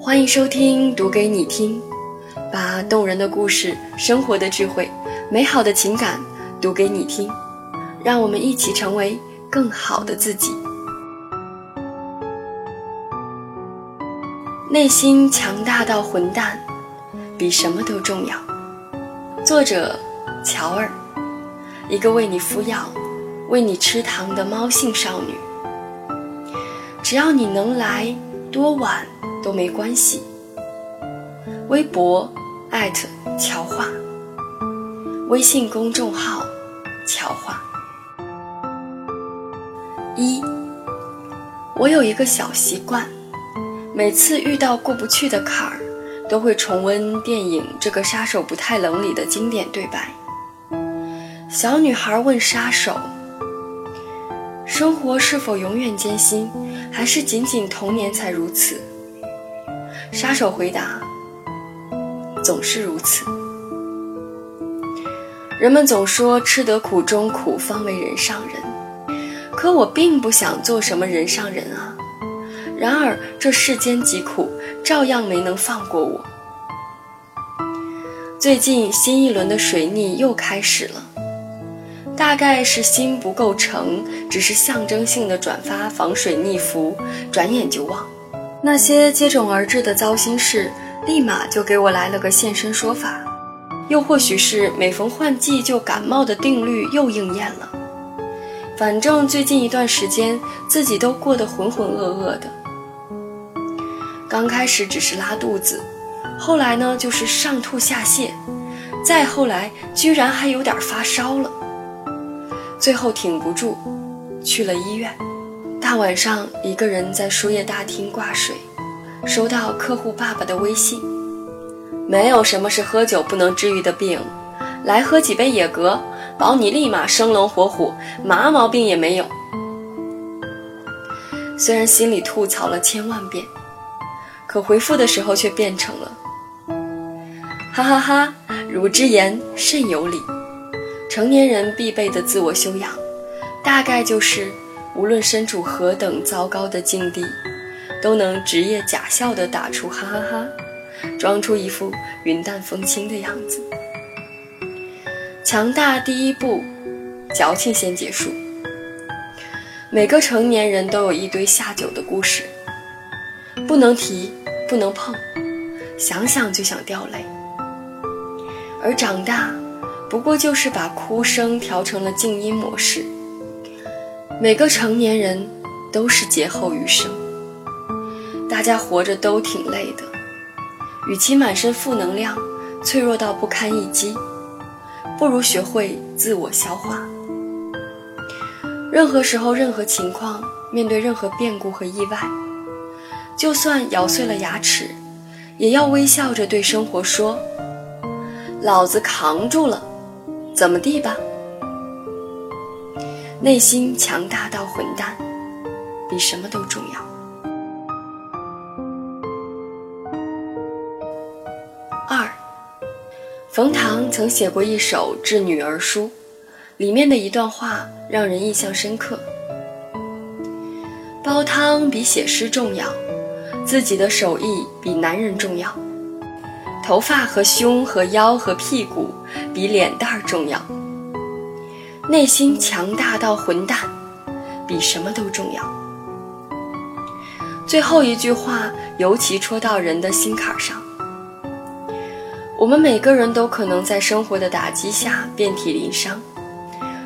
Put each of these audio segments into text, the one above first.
欢迎收听《读给你听》，把动人的故事、生活的智慧、美好的情感读给你听，让我们一起成为更好的自己。内心强大到混蛋，比什么都重要。作者：乔儿，一个为你敷药、为你吃糖的猫性少女。只要你能来，多晚都没关系。微博艾特乔画，微信公众号乔画。一，我有一个小习惯，每次遇到过不去的坎儿，都会重温电影《这个杀手不太冷》里的经典对白。小女孩问杀手：“生活是否永远艰辛？”还是仅仅童年才如此？杀手回答：“总是如此。”人们总说吃得苦中苦，方为人上人。可我并不想做什么人上人啊。然而这世间疾苦，照样没能放过我。最近新一轮的水逆又开始了。大概是心不够诚，只是象征性的转发防水逆符，转眼就忘。那些接踵而至的糟心事，立马就给我来了个现身说法。又或许是每逢换季就感冒的定律又应验了。反正最近一段时间自己都过得浑浑噩噩的。刚开始只是拉肚子，后来呢就是上吐下泻，再后来居然还有点发烧了。最后挺不住，去了医院。大晚上一个人在输液大厅挂水，收到客户爸爸的微信：“没有什么是喝酒不能治愈的病，来喝几杯野格，保你立马生龙活虎，嘛毛病也没有。”虽然心里吐槽了千万遍，可回复的时候却变成了：“哈哈哈，汝之言甚有理。”成年人必备的自我修养，大概就是无论身处何等糟糕的境地，都能职业假笑地打出哈哈哈，装出一副云淡风轻的样子。强大第一步，矫情先结束。每个成年人都有一堆下酒的故事，不能提，不能碰，想想就想掉泪。而长大。不过就是把哭声调成了静音模式。每个成年人都是劫后余生，大家活着都挺累的，与其满身负能量，脆弱到不堪一击，不如学会自我消化。任何时候、任何情况，面对任何变故和意外，就算咬碎了牙齿，也要微笑着对生活说：“老子扛住了。”怎么地吧？内心强大到混蛋，比什么都重要。二，冯唐曾写过一首《致女儿书》，里面的一段话让人印象深刻：煲汤比写诗重要，自己的手艺比男人重要。头发和胸和腰和屁股比脸蛋儿重要，内心强大到混蛋，比什么都重要。最后一句话尤其戳到人的心坎上。我们每个人都可能在生活的打击下遍体鳞伤，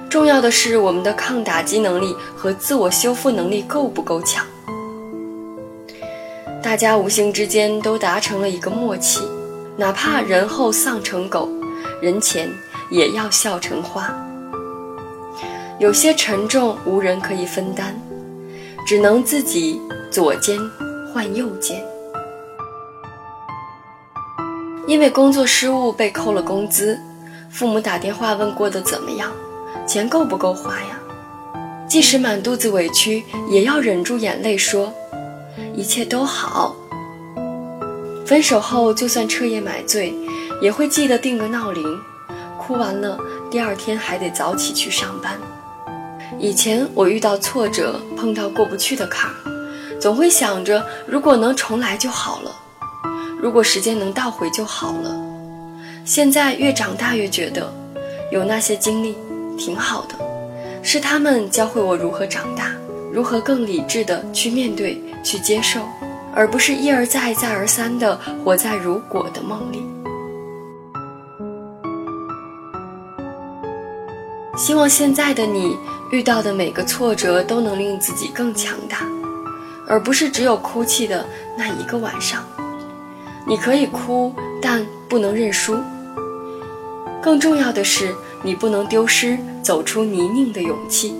重要的是我们的抗打击能力和自我修复能力够不够强。大家无形之间都达成了一个默契。哪怕人后丧成狗，人前也要笑成花。有些沉重无人可以分担，只能自己左肩换右肩。因为工作失误被扣了工资，父母打电话问过得怎么样，钱够不够花呀？即使满肚子委屈，也要忍住眼泪说，一切都好。分手后，就算彻夜买醉，也会记得定个闹铃，哭完了，第二天还得早起去上班。以前我遇到挫折，碰到过不去的坎，总会想着如果能重来就好了。如果时间能倒回就好了。现在越长大越觉得，有那些经历挺好的，是他们教会我如何长大，如何更理智的去面对、去接受，而不是一而再、再而三的活在如果的梦里。希望现在的你遇到的每个挫折都能令自己更强大，而不是只有哭泣的那一个晚上。你可以哭，但不能认输。更重要的是，你不能丢失走出泥泞的勇气。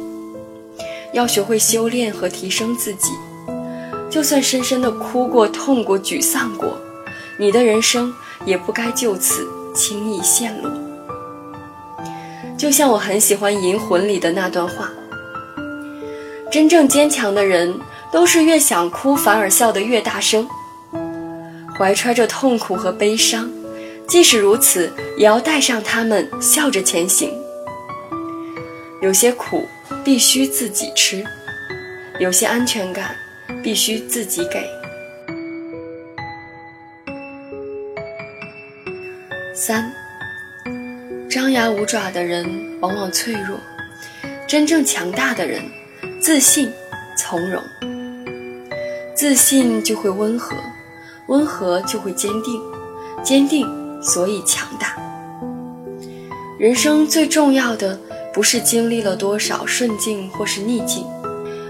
要学会修炼和提升自己，就算深深的哭过、痛过、沮丧过，你的人生也不该就此轻易陷落。就像我很喜欢《银魂》里的那段话：真正坚强的人，都是越想哭反而笑得越大声，怀揣着痛苦和悲伤，即使如此，也要带上他们，笑着前行。有些苦必须自己吃，有些安全感必须自己给。三。张牙舞爪的人往往脆弱，真正强大的人自信从容。自信就会温和，温和就会坚定，坚定所以强大。人生最重要的不是经历了多少顺境或是逆境，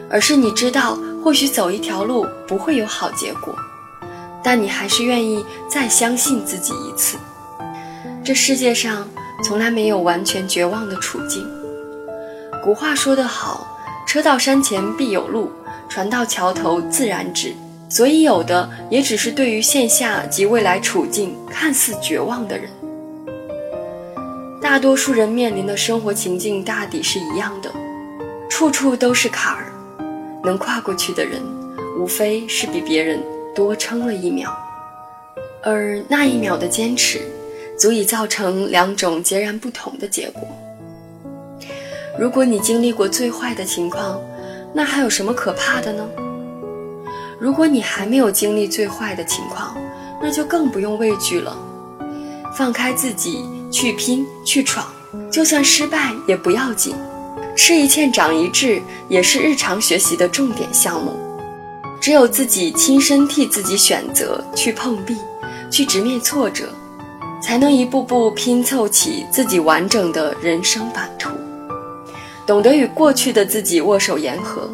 而是你知道或许走一条路不会有好结果，但你还是愿意再相信自己一次。这世界上。从来没有完全绝望的处境。古话说得好：“车到山前必有路，船到桥头自然直。”所以，有的也只是对于线下及未来处境看似绝望的人。大多数人面临的生活情境大抵是一样的，处处都是坎儿。能跨过去的人，无非是比别人多撑了一秒，而那一秒的坚持。足以造成两种截然不同的结果。如果你经历过最坏的情况，那还有什么可怕的呢？如果你还没有经历最坏的情况，那就更不用畏惧了。放开自己，去拼，去闯，就算失败也不要紧。吃一堑长一智，也是日常学习的重点项目。只有自己亲身替自己选择，去碰壁，去直面挫折。才能一步步拼凑起自己完整的人生版图，懂得与过去的自己握手言和，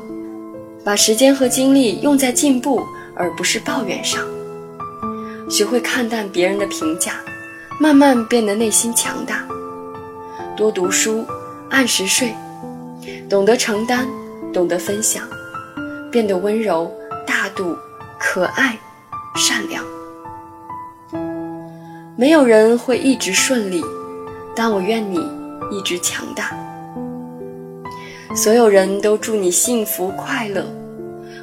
把时间和精力用在进步而不是抱怨上，学会看淡别人的评价，慢慢变得内心强大。多读书，按时睡，懂得承担，懂得分享，变得温柔、大度、可爱、善良。没有人会一直顺利，但我愿你一直强大。所有人都祝你幸福快乐，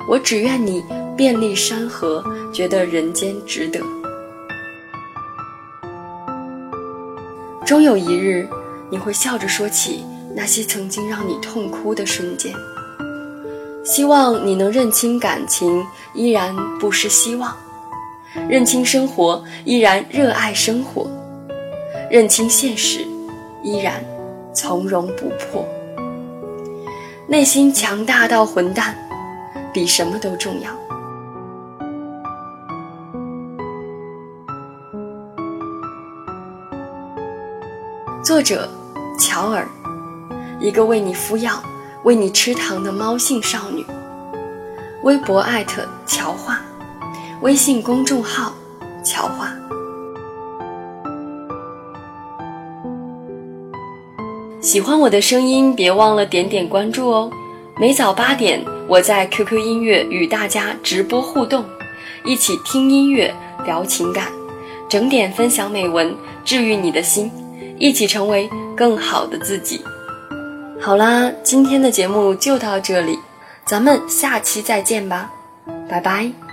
我只愿你遍历山河，觉得人间值得。终有一日，你会笑着说起那些曾经让你痛哭的瞬间。希望你能认清感情，依然不失希望。认清生活，依然热爱生活；认清现实，依然从容不迫。内心强大到混蛋，比什么都重要。作者：乔尔，一个为你敷药、为你吃糖的猫性少女。微博艾特乔画。微信公众号“乔话”，喜欢我的声音，别忘了点点关注哦。每早八点，我在 QQ 音乐与大家直播互动，一起听音乐、聊情感，整点分享美文，治愈你的心，一起成为更好的自己。好啦，今天的节目就到这里，咱们下期再见吧，拜拜。